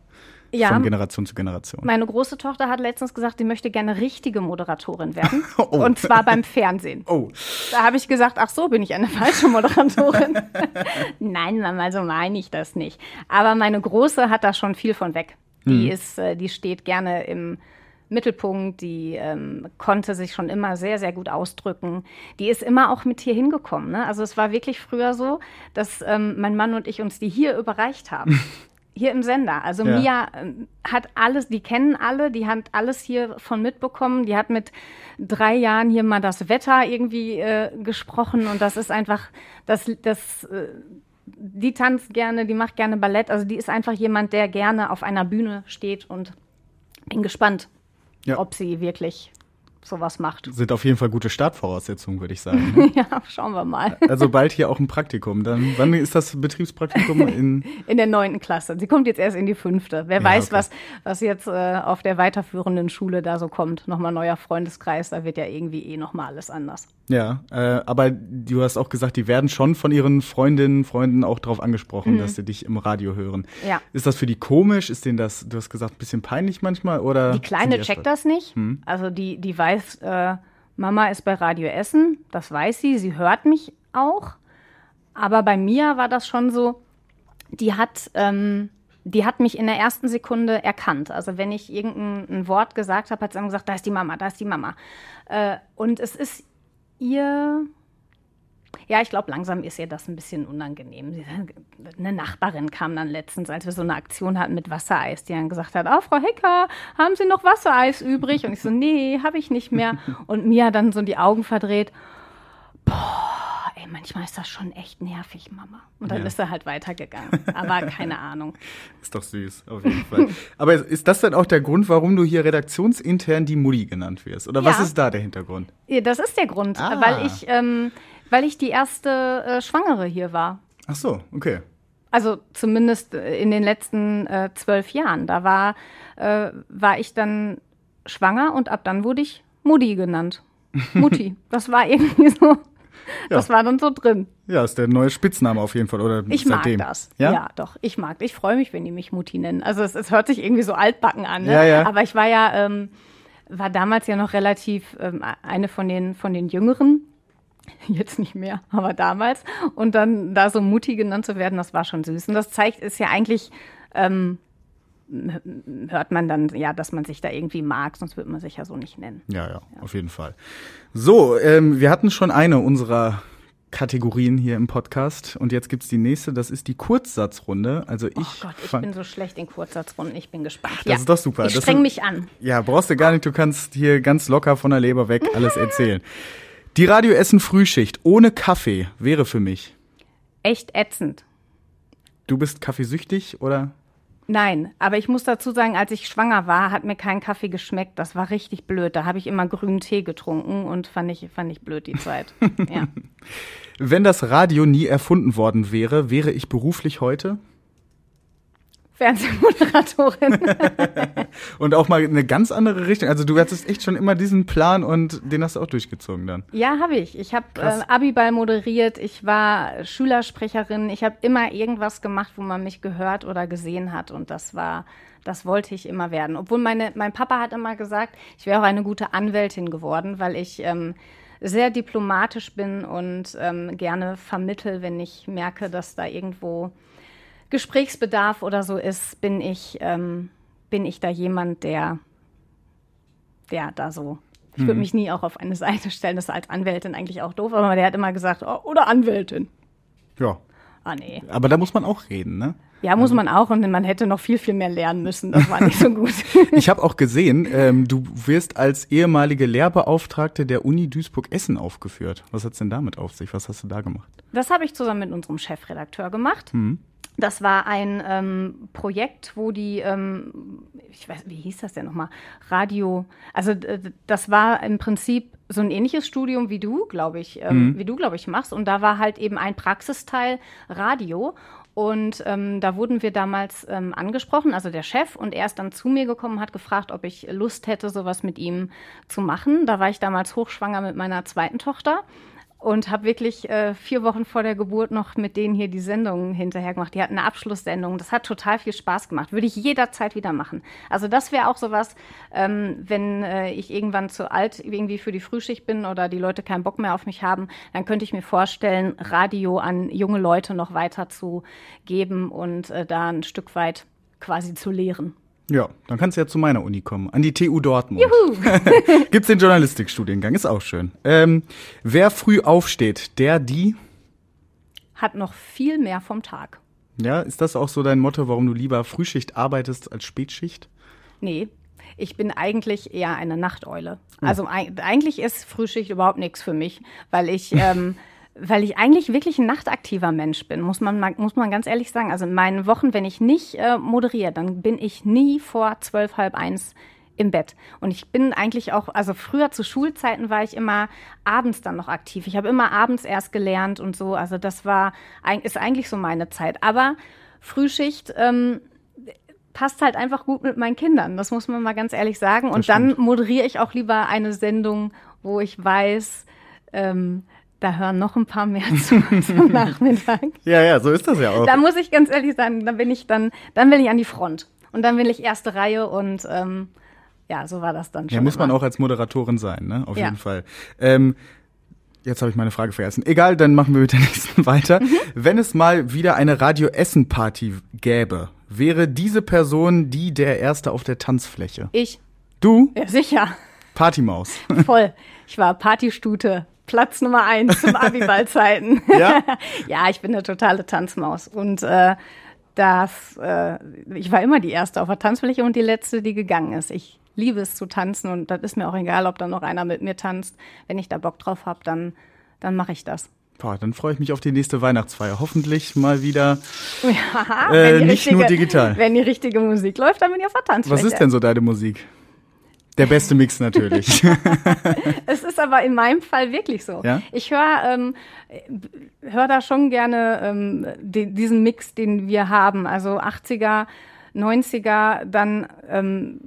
Ja, Von Generation zu Generation. meine große Tochter hat letztens gesagt, sie möchte gerne richtige Moderatorin werden. Und zwar beim Fernsehen. Oh, Da habe ich gesagt, ach so, bin ich eine falsche Moderatorin. Nein, Mama, so meine ich das nicht. Aber meine Große hat da schon viel von weg. Die ist, äh, die steht gerne im Mittelpunkt, die ähm, konnte sich schon immer sehr, sehr gut ausdrücken. Die ist immer auch mit hier hingekommen. Ne? Also es war wirklich früher so, dass ähm, mein Mann und ich uns die hier überreicht haben. Hier im Sender. Also Ja. Mia ähm, hat alles, die kennen alle, die hat alles hier von mitbekommen. Die hat mit drei Jahren hier mal das Wetter irgendwie äh, gesprochen und das ist einfach, das, das, äh, die tanzt gerne, die macht gerne Ballett. Also die ist einfach jemand, der gerne auf einer Bühne steht und bin gespannt, Ja. ob sie wirklich sowas macht. sind auf jeden Fall gute Startvoraussetzungen, würde ich sagen. ne? ja, schauen wir mal. Also bald hier auch ein Praktikum. Dann, wann ist das Betriebspraktikum in? In der neunten Klasse. Sie kommt jetzt erst in die fünfte. Wer Ja, weiß, okay. was, was jetzt äh, auf der weiterführenden Schule da so kommt. Nochmal neuer Freundeskreis, da wird ja irgendwie eh nochmal alles anders. Ja, äh, aber du hast auch gesagt, die werden schon von ihren Freundinnen, Freunden auch darauf angesprochen, dass sie dich im Radio hören. Mhm. Ja. Ist das für die komisch? Ist denen das, du hast gesagt, ein bisschen peinlich manchmal? Oder Die Kleine erst checkt das nicht. Hm. Also die, die weiß, äh, Mama ist bei Radio Essen, das weiß sie, sie hört mich auch. Aber bei Mia war das schon so, die hat, ähm, die hat mich in der ersten Sekunde erkannt. Also wenn ich irgendein ein Wort gesagt habe, hat sie dann gesagt, da ist die Mama, da ist die Mama. Äh, und es ist ihr, ja, ich glaube, langsam ist ihr das ein bisschen unangenehm. Eine Nachbarin kam dann letztens, als wir so eine Aktion hatten mit Wassereis, die dann gesagt hat, oh, Frau Hecker, haben Sie noch Wassereis übrig? Und ich so, nee, habe ich nicht mehr. Und Mia dann so die Augen verdreht. Boah, ey, manchmal ist das schon echt nervig, Mama. Und dann Ja. ist er halt weitergegangen. Aber keine Ahnung. Ist doch süß, auf jeden Fall. aber ist das dann auch der Grund, warum du hier redaktionsintern die Mutti genannt wirst? Oder was Ja. ist da der Hintergrund? Ja, das ist der Grund, Ah. weil ich, ähm, weil ich die erste äh, Schwangere hier war. Ach so, okay. Also zumindest äh, in den letzten äh, zwölf Jahren. Da war, äh, war ich dann schwanger und ab dann wurde ich Mutti genannt. Mutti. Das war irgendwie so. Das war dann so drin. Ja, ist der neue Spitzname auf jeden Fall, oder Ich seitdem? mag das. Ja? doch. Ich mag. Ich freue mich, wenn die mich Mutti nennen. Also es, es hört sich irgendwie so altbacken an. Ne? Ja, ja. Aber ich war ja, ähm, war damals ja noch relativ ähm, eine von den von den Jüngeren. Jetzt nicht mehr, aber damals. Und dann da so Mutti genannt zu werden, das war schon süß. Und das zeigt, ist ja eigentlich, ähm, hört man dann, ja, dass man sich da irgendwie mag, sonst würde man sich ja so nicht nennen. Ja, ja, auf jeden Fall. So, ähm, wir hatten schon eine unserer Kategorien hier im Podcast und jetzt gibt's die nächste, das ist die Kurzsatzrunde. Also ich Oh Gott, ich bin so schlecht in Kurzsatzrunden, ich bin gespannt. das ist doch super. Ich Das streng mich an. Ja, brauchst du gar nicht, du kannst hier ganz locker von der Leber weg alles erzählen. Die Radio Essen Frühschicht ohne Kaffee wäre für mich. Echt ätzend. Du bist kaffeesüchtig oder? Nein, aber ich muss dazu sagen, als ich schwanger war, hat mir kein Kaffee geschmeckt. Das war richtig blöd. Da habe ich immer grünen Tee getrunken und fand ich, fand ich blöd die Zeit. ja. Wenn das Radio nie erfunden worden wäre, wäre ich beruflich heute? Fernsehmoderatorin. Und auch mal eine ganz andere Richtung. Also du hattest echt schon immer diesen Plan und den hast du auch durchgezogen dann. ja, habe ich. Ich habe äh, Abiball moderiert. Ich war Schülersprecherin. Ich habe immer irgendwas gemacht, wo man mich gehört oder gesehen hat. Und das war, das wollte ich immer werden. Obwohl meine, mein Papa hat immer gesagt, ich wäre auch eine gute Anwältin geworden, weil ich ähm, sehr diplomatisch bin und ähm, gerne vermittel, wenn ich merke, dass da irgendwo Gesprächsbedarf oder so ist, bin ich, ähm, bin ich da jemand, der, der da so. Ich würde mich nie auch auf eine Seite stellen, das ist als Anwältin eigentlich auch doof, aber der hat immer gesagt, oh, oder Anwältin. Ja. Ah nee. Aber da muss man auch reden, ne? Ja, muss man auch und man hätte noch viel, viel mehr lernen müssen. Das war nicht so gut. Ich habe auch gesehen, ähm, du wirst als ehemalige Lehrbeauftragte der Uni Duisburg-Essen aufgeführt. Was hat's denn damit auf sich? Was hast du da gemacht? Das habe ich zusammen mit unserem Chefredakteur gemacht. Das war ein ähm, Projekt, wo die, ähm, ich weiß, wie hieß das denn nochmal? Radio, also das war im Prinzip so ein ähnliches Studium wie du, glaube ich, ähm, wie du, glaube ich, machst. Und da war halt eben ein Praxisteil Radio. Und ähm, da wurden wir damals ähm, angesprochen, also der Chef, und er ist dann zu mir gekommen, hat gefragt, ob ich Lust hätte, sowas mit ihm zu machen. Da war ich damals hochschwanger mit meiner zweiten Tochter und habe wirklich äh, vier Wochen vor der Geburt noch mit denen hier die Sendung hinterher gemacht. Die hatten eine Abschlusssendung. Das hat total viel Spaß gemacht. Würde ich jederzeit wieder machen. Also das wäre auch sowas, ähm, wenn äh, ich irgendwann zu alt irgendwie für die Frühschicht bin oder die Leute keinen Bock mehr auf mich haben, dann könnte ich mir vorstellen, Radio an junge Leute noch weiter zu geben und äh, da ein Stück quasi zu lehren. Ja, dann kannst du ja zu meiner Uni kommen, an die TU Dortmund. Gibt's den Journalistikstudiengang, ist auch schön. Ähm, wer früh aufsteht, der, die, Hat noch viel mehr vom Tag. ja, ist das auch so dein Motto, warum du lieber Frühschicht arbeitest als Spätschicht? Nee, ich bin eigentlich eher eine Nachteule. Also eig- eigentlich ist Frühschicht überhaupt nichts für mich, weil ich, ähm, weil ich eigentlich wirklich ein nachtaktiver Mensch bin, muss man, muss man ganz ehrlich sagen. Also in meinen Wochen, wenn ich nicht äh, moderiere, dann bin ich nie vor zwölf, halb eins im Bett. Und ich bin eigentlich auch, also früher zu Schulzeiten war ich immer abends dann noch aktiv. Ich habe immer abends erst gelernt und so. Also das war, ist eigentlich so meine Zeit. Aber Frühschicht, ähm, passt halt einfach gut mit meinen Kindern. Das muss man mal ganz ehrlich sagen. Und dann moderiere ich auch lieber eine Sendung, wo ich weiß, ähm, da hören noch ein paar mehr zu zum Nachmittag. Ja, ja, so ist das ja auch. Da muss ich ganz ehrlich sagen, dann bin ich dann, dann will ich an die Front. Und dann will ich erste Reihe und ähm, ja, so war das dann schon. Ja, muss man immer. auch als Moderatorin sein, ne? Auf Ja. jeden Fall. Ähm, jetzt habe ich meine Frage vergessen. Egal, dann machen wir mit der nächsten weiter. Mhm. Wenn es mal wieder eine Radio Essen Party gäbe, wäre diese Person die der erste auf der Tanzfläche? Ich, Du? ja sicher, Partymaus. voll. Ich war Partystute. Platz Nummer eins zum Abiballzeiten. Ja? ja, ich bin eine totale Tanzmaus. Und äh, das, äh, ich war immer die Erste auf der Tanzfläche und die Letzte, die gegangen ist. Ich liebe es zu tanzen und das ist mir auch egal, ob da noch einer mit mir tanzt. Wenn ich da Bock drauf habe, dann, dann mache ich das. Boah, dann freue ich mich auf die nächste Weihnachtsfeier. Hoffentlich mal wieder. Ja, Äh, nicht nur digital. Wenn die richtige Musik läuft, dann bin ich auf der Tanzfläche. Was ist denn so deine Musik? Der beste Mix natürlich. Es ist aber in meinem Fall wirklich so. Ja? Ich höre ähm, hör da schon gerne ähm, die, diesen Mix, den wir haben. Also 80er, 90er, dann ähm,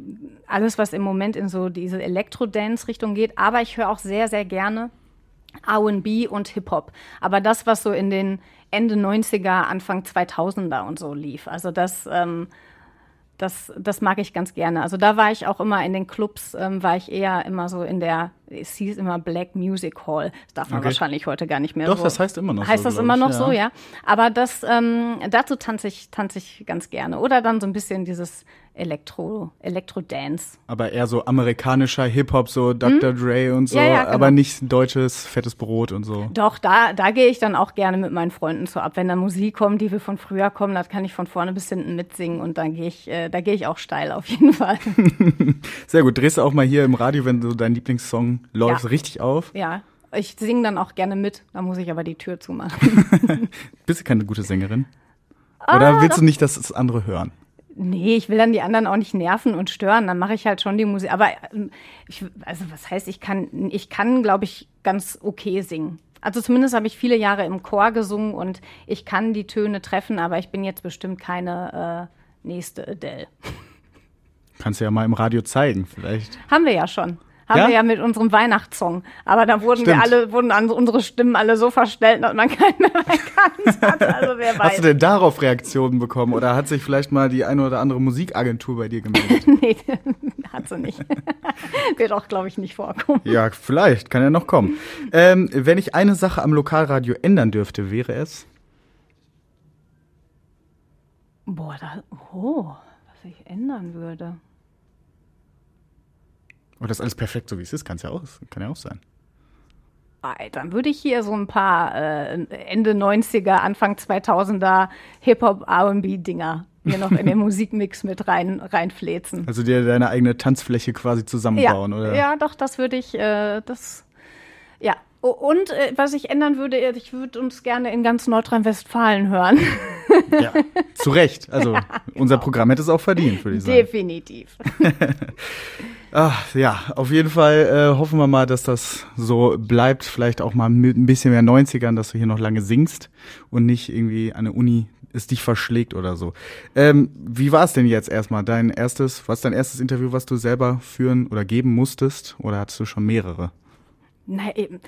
alles, was im Moment in so diese Elektro-Dance-Richtung geht. Aber ich höre auch sehr, sehr gerne R&B und Hip-Hop. Aber das, was so in den Ende 90er, Anfang 2000er und so lief. Also das... Ähm, das, das mag ich ganz gerne. Also da war ich auch immer in den Clubs, ähm, war ich eher immer so in der, es hieß immer Black Music Hall. Das darf man Okay. wahrscheinlich heute gar nicht mehr Doch, so. das heißt immer noch so, Heißt das immer noch ja. so, ja. Aber das, ähm, dazu tanze ich, tanze ich ganz gerne. Oder dann so ein bisschen dieses Elektro, Elektro-Dance. aber eher so amerikanischer Hip-Hop, so Dr. Dre und so, Hm? Ja, ja, genau. aber nicht deutsches fettes Brot und so. Doch, da, da gehe ich dann auch gerne mit meinen Freunden so ab. Wenn da Musik kommt, die wir von früher kommen, das kann ich von vorne bis hinten mitsingen und dann gehe ich, äh, da gehe ich auch steil auf jeden Fall. Sehr gut. Drehst du auch mal hier im Radio, wenn so dein Lieblingssong läuft, Ja. richtig auf? Ja, ich singe dann auch gerne mit, da muss ich aber die Tür zumachen. Bist du keine gute Sängerin? Ah, Oder willst du nicht, dass es andere hören? Nee, ich will dann die anderen auch nicht nerven und stören. Dann mache ich halt schon die Musik. Aber ähm, ich, also was heißt, ich kann, ich kann, glaube ich, ganz okay singen. Also zumindest habe ich viele Jahre im Chor gesungen und ich kann die Töne treffen, aber ich bin jetzt bestimmt keine äh, nächste Adele. Kannst du ja mal im Radio zeigen, vielleicht. Haben wir ja schon. Haben Ja? wir ja mit unserem Weihnachtssong. Aber da wurden Stimmt. wir alle, wurden unsere Stimmen alle so verstellt, dass man keinen mehr erkannt hat. Also wer weiß. Hast du denn darauf Reaktionen bekommen oder hat sich vielleicht mal die eine oder andere Musikagentur bei dir gemeldet? Nee, hat sie nicht. Wird auch, glaube ich, nicht vorkommen. ja, vielleicht, kann ja noch kommen. Ähm, wenn ich eine Sache am Lokalradio ändern dürfte, wäre es? Boah, da, oh, was ich ändern würde. Oder ist alles perfekt, so wie es ist? Kann's ja auch, kann ja auch sein. Dann würde ich hier so ein paar äh, Ende 90er, Anfang 2000er Hip-Hop, R&B-Dinger mir noch in den Musikmix mit rein reinfläzen. Also dir deine eigene Tanzfläche quasi zusammenbauen, ja. oder? Ja, doch, das würde ich, äh, das, ja. Und äh, was ich ändern würde, ich würde uns gerne in ganz Nordrhein-Westfalen hören. Ja, zu Recht. Also ja, genau. unser Programm hätte es auch verdient, würde ich sagen. Definitiv. Ach, ja, auf jeden Fall äh, hoffen wir mal, dass das so bleibt. Vielleicht auch mal mit ein bisschen mehr 90ern, dass du hier noch lange singst und nicht irgendwie an der Uni es dich verschlägt oder so. Ähm, wie war es denn jetzt erstmal? Dein erstes, was dein erstes Interview, was du selber führen oder geben musstest? Oder hattest du schon mehrere? Na eben.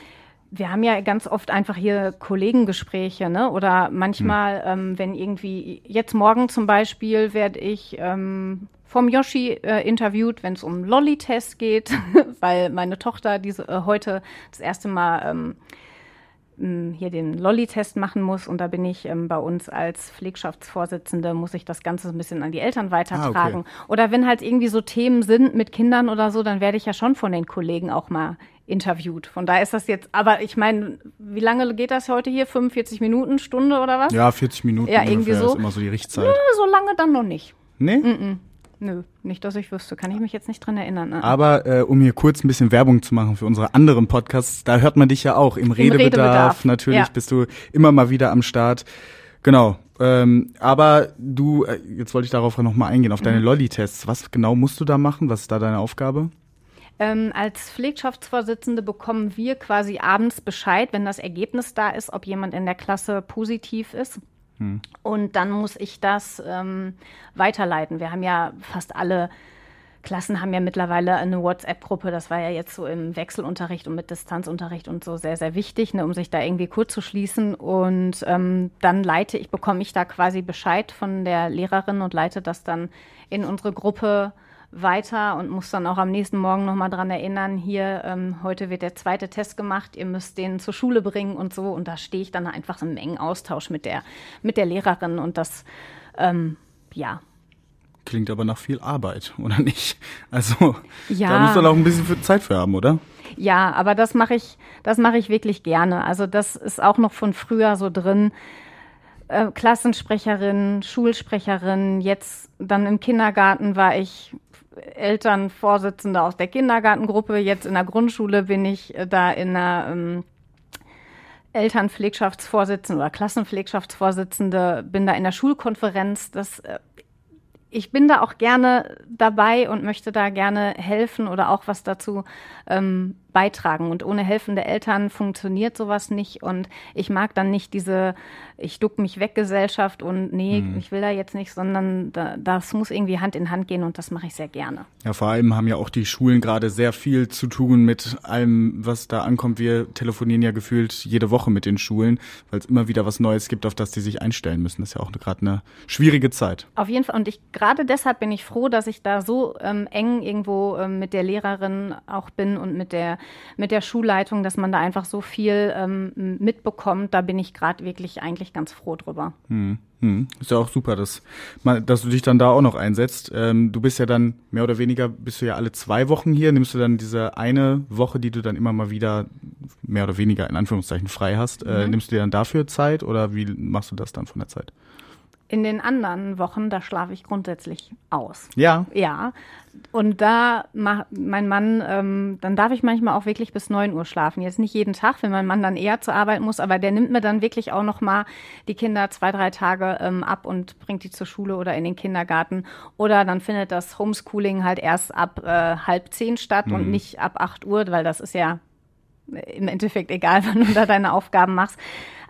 Wir haben ja ganz oft einfach hier Kollegengespräche, ne? Oder manchmal, hm. ähm, wenn irgendwie, jetzt morgen zum Beispiel werde ich ähm, vom Yoshi äh, interviewt, wenn es um Lolli-Test geht, weil meine Tochter diese äh, heute das erste Mal ähm, hier den Lolli-Test machen muss und da bin ich ähm, bei uns als Pflegschaftsvorsitzende, muss ich das Ganze ein bisschen an die Eltern weitertragen. Ah, okay. Oder wenn halt irgendwie so Themen sind mit Kindern oder so, dann werde ich ja schon von den Kollegen auch mal interviewt. Von daher ist das jetzt, aber ich meine, wie lange geht das heute hier? 45 Minuten, Stunde oder was? Ja, 40 Minuten ja, irgendwie so. ist immer so die Richtzeit. Ja, so lange dann noch nicht. Nee? Mm -mm. Nö, nicht, dass ich wüsste. Kann ich mich jetzt nicht dran erinnern. Ne? Aber äh, um hier kurz ein bisschen Werbung zu machen für unsere anderen Podcasts, da hört man dich ja auch. Im, Im Redebedarf, Redebedarf, natürlich ja. bist du immer mal wieder am Start. Genau. Ähm, aber du, äh, jetzt wollte ich darauf noch mal eingehen, auf deine mhm. Lolli-Tests. Was genau musst du da machen? Was ist da deine Aufgabe? Ähm, als Pflegschaftsvorsitzende bekommen wir quasi abends Bescheid, wenn das Ergebnis da ist, ob jemand in der Klasse positiv ist. Hm. Und dann muss ich das ähm, weiterleiten. Wir haben ja fast alle Klassen haben ja mittlerweile eine WhatsApp-Gruppe. Das war ja jetzt so im Wechselunterricht und mit Distanzunterricht und so sehr, sehr wichtig, ne, um sich da irgendwie kurz zu schließen. Und ähm, dann leite ich, bekomme ich da quasi Bescheid von der Lehrerin und leite das dann in unsere Gruppe weiter und muss dann auch am nächsten Morgen nochmal dran erinnern, hier, ähm, heute wird der zweite Test gemacht, ihr müsst den zur Schule bringen und so. Und da stehe ich dann einfach im engen Austausch mit der, mit der Lehrerin und das, ähm, ja. Klingt aber nach viel Arbeit, oder nicht? Also, ja. da muss man auch ein bisschen für Zeit für haben, oder? Ja, aber das mache ich, das mache ich wirklich gerne. Also, das ist auch noch von früher so drin. Äh, Klassensprecherin, Schulsprecherin, jetzt dann im Kindergarten war ich Elternvorsitzende aus der Kindergartengruppe. Jetzt in der Grundschule bin ich äh, da in der ähm, Elternpflegschaftsvorsitzende oder Klassenpflegschaftsvorsitzende, bin da in der Schulkonferenz. Das äh, ich bin da auch gerne dabei und möchte da gerne helfen oder auch was dazu ähm, beitragen. Und ohne helfende Eltern funktioniert sowas nicht. Und ich mag dann nicht diese, ich duck mich weg Gesellschaft und nee, mhm. ich will da jetzt nicht, sondern da, das muss irgendwie Hand in Hand gehen und das mache ich sehr gerne. Ja, vor allem haben ja auch die Schulen gerade sehr viel zu tun mit allem, was da ankommt. Wir telefonieren ja gefühlt jede Woche mit den Schulen, weil es immer wieder was Neues gibt, auf das die sich einstellen müssen. Das ist ja auch gerade eine schwierige Zeit. Auf jeden Fall. Und ich gerade deshalb bin ich froh, dass ich da so ähm, eng irgendwo ähm, mit der Lehrerin auch bin und mit der mit der Schulleitung, dass man da einfach so viel ähm, mitbekommt. Da bin ich gerade wirklich eigentlich ganz froh drüber. Hm. Hm. Ist ja auch super, dass, dass du dich dann da auch noch einsetzt. Ähm, du bist ja dann mehr oder weniger, bist du ja alle zwei Wochen hier. Nimmst du dann diese eine Woche, die du dann immer mal wieder mehr oder weniger in Anführungszeichen frei hast, äh, mhm. nimmst du dir dann dafür Zeit oder wie machst du das dann von der Zeit? In den anderen Wochen, da schlafe ich grundsätzlich aus. Ja. Ja. Und da macht mein Mann, ähm, dann darf ich manchmal auch wirklich bis neun Uhr schlafen. Jetzt nicht jeden Tag, wenn mein Mann dann eher zur Arbeit muss, aber der nimmt mir dann wirklich auch noch mal die Kinder zwei, drei Tage ähm, ab und bringt die zur Schule oder in den Kindergarten. Oder dann findet das Homeschooling halt erst ab äh, halb zehn statt mhm. und nicht ab acht Uhr, weil das ist ja im Endeffekt egal, wann du da deine Aufgaben machst.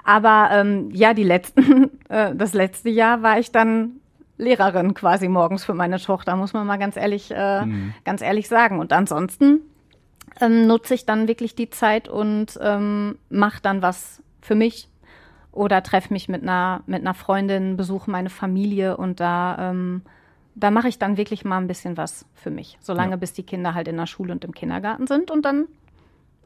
Aber ähm, ja, die letzten, äh, das letzte Jahr war ich dann Lehrerin quasi morgens für meine Tochter, muss man mal ganz ehrlich, äh, mhm. ganz ehrlich sagen. Und ansonsten ähm, nutze ich dann wirklich die Zeit und ähm, mache dann was für mich oder treffe mich mit einer mit einer Freundin, besuche meine Familie und da ähm, da mache ich dann wirklich mal ein bisschen was für mich, solange ja. bis die Kinder halt in der Schule und im Kindergarten sind und dann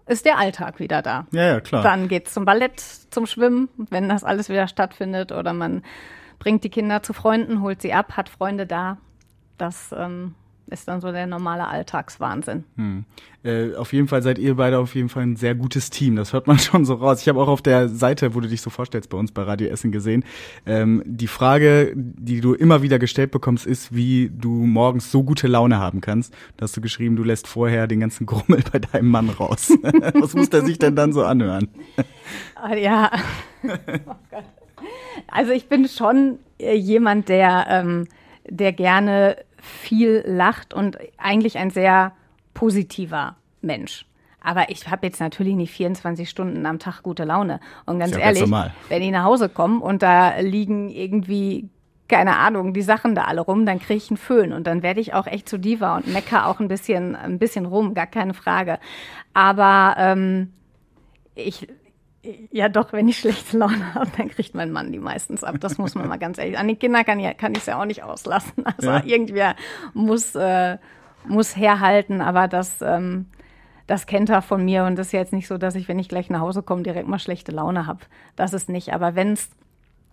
ist der Alltag wieder da. Ja, ja, klar. Dann geht's zum Ballett, zum Schwimmen, wenn das alles wieder stattfindet oder man bringt die Kinder zu Freunden, holt sie ab, hat Freunde da. Das ähm, ist dann so der normale Alltagswahnsinn. Hm. Äh, auf jeden Fall seid ihr beide auf jeden Fall ein sehr gutes Team. Das hört man schon so raus. Ich habe auch auf der Seite, wo du dich so vorstellst, bei uns bei Radio Essen gesehen. Ähm, die Frage, die du immer wieder gestellt bekommst, ist, wie du morgens so gute Laune haben kannst. Da hast du geschrieben, du lässt vorher den ganzen Grummel bei deinem Mann raus. Was muss der sich denn dann so anhören? Ah, ja. oh Gott. Also ich bin schon äh, jemand, der, ähm, der gerne viel lacht und eigentlich ein sehr positiver Mensch. Aber ich habe jetzt natürlich nicht 24 Stunden am Tag gute Laune. Und ganz ja ehrlich, wenn ich nach Hause komme und da liegen irgendwie, keine Ahnung, die Sachen da alle rum, dann kriege ich einen Föhn und dann werde ich auch echt zu Diva und mecker auch ein bisschen, ein bisschen rum, gar keine Frage. Aber ähm, ich, ja, doch, wenn ich schlechte Laune habe, dann kriegt mein Mann die meistens ab. Das muss man mal ganz ehrlich. An die Kinder kann ich kann ich es ja auch nicht auslassen. Also ja. irgendwer muss äh, muss herhalten, aber das ähm, das kennt er von mir und das ist jetzt nicht so, dass ich, wenn ich gleich nach Hause komme, direkt mal schlechte Laune habe. Das ist nicht. Aber wenn's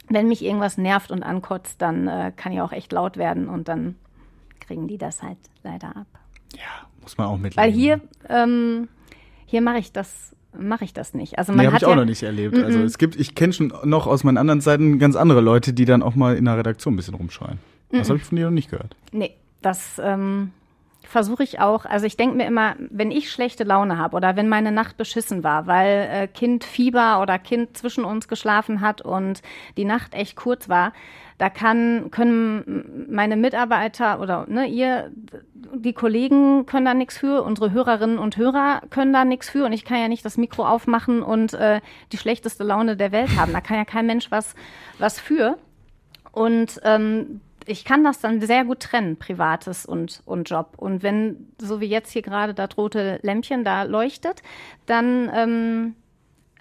wenn mich irgendwas nervt und ankotzt, dann äh, kann ich auch echt laut werden und dann kriegen die das halt leider ab. Ja, muss man auch mitleben. Weil hier ähm, hier mache ich das mache ich das nicht. Also man nee, habe ich auch noch nicht erlebt. Mm -mm. Also es gibt, ich kenne schon noch aus meinen anderen Seiten ganz andere Leute, die dann auch mal in der Redaktion ein bisschen rumschreien. Mm das habe ich von dir noch nicht gehört. Nee, das ähm, versuche ich auch. Also ich denke mir immer, wenn ich schlechte Laune habe oder wenn meine Nacht beschissen war, weil äh, Kind Fieber oder Kind zwischen uns geschlafen hat und die Nacht echt kurz war, da kann, können meine Mitarbeiter oder ne, ihr, die Kollegen können da nichts für, unsere Hörerinnen und Hörer können da nichts für und ich kann ja nicht das Mikro aufmachen und äh, die schlechteste Laune der Welt haben. Da kann ja kein Mensch was, was für. Und ähm, ich kann das dann sehr gut trennen, Privates und, und Job. Und wenn, so wie jetzt hier gerade das rote Lämpchen da leuchtet, dann, ähm,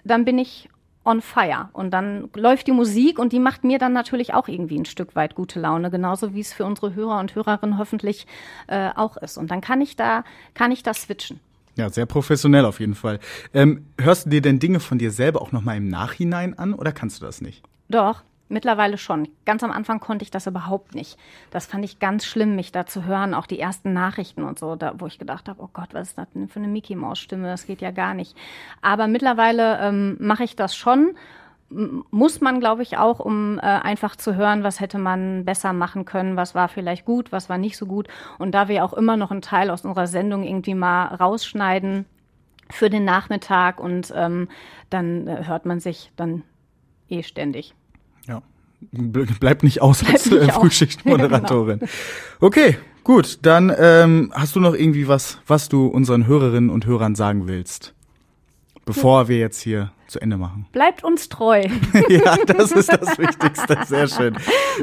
dann bin ich on fire. Und dann läuft die Musik und die macht mir dann natürlich auch irgendwie ein Stück weit gute Laune, genauso wie es für unsere Hörer und Hörerinnen hoffentlich äh, auch ist. Und dann kann ich da, kann ich da switchen. Ja, sehr professionell auf jeden Fall. Ähm, hörst du dir denn Dinge von dir selber auch nochmal im Nachhinein an oder kannst du das nicht? Doch, Mittlerweile schon. Ganz am Anfang konnte ich das überhaupt nicht. Das fand ich ganz schlimm, mich da zu hören, auch die ersten Nachrichten und so, da, wo ich gedacht habe, oh Gott, was ist das denn für eine Mickey Maus Stimme? Das geht ja gar nicht. Aber mittlerweile ähm, mache ich das schon. Muss man, glaube ich, auch, um äh, einfach zu hören, was hätte man besser machen können, was war vielleicht gut, was war nicht so gut. Und da wir auch immer noch einen Teil aus unserer Sendung irgendwie mal rausschneiden für den Nachmittag und ähm, dann äh, hört man sich dann eh ständig. Bleibt nicht aus Bleibt als äh, Frühschichtmoderatorin. Ja, genau. Okay, gut. Dann ähm, hast du noch irgendwie was, was du unseren Hörerinnen und Hörern sagen willst, bevor ja. wir jetzt hier zu Ende machen. Bleibt uns treu. ja, das ist das Wichtigste. Sehr schön.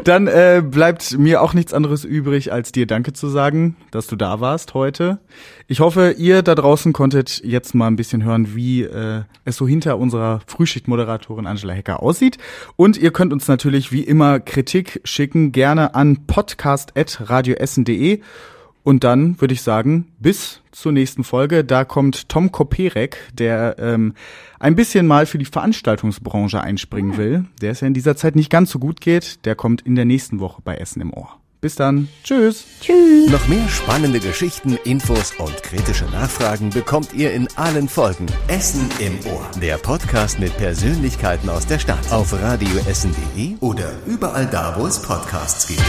Dann äh, bleibt mir auch nichts anderes übrig, als dir Danke zu sagen, dass du da warst heute. Ich hoffe, ihr da draußen konntet jetzt mal ein bisschen hören, wie äh, es so hinter unserer Frühschichtmoderatorin Angela Hecker aussieht. Und ihr könnt uns natürlich wie immer Kritik schicken, gerne an podcast.radioessen.de. Und dann würde ich sagen, bis zur nächsten Folge. Da kommt Tom Koperek, der ähm, ein bisschen mal für die Veranstaltungsbranche einspringen will, der es ja in dieser Zeit nicht ganz so gut geht. Der kommt in der nächsten Woche bei Essen im Ohr. Bis dann. Tschüss. Tschüss. Noch mehr spannende Geschichten, Infos und kritische Nachfragen bekommt ihr in allen Folgen. Essen im Ohr. Der Podcast mit Persönlichkeiten aus der Stadt. Auf radioessen.de oder überall da, wo es Podcasts gibt.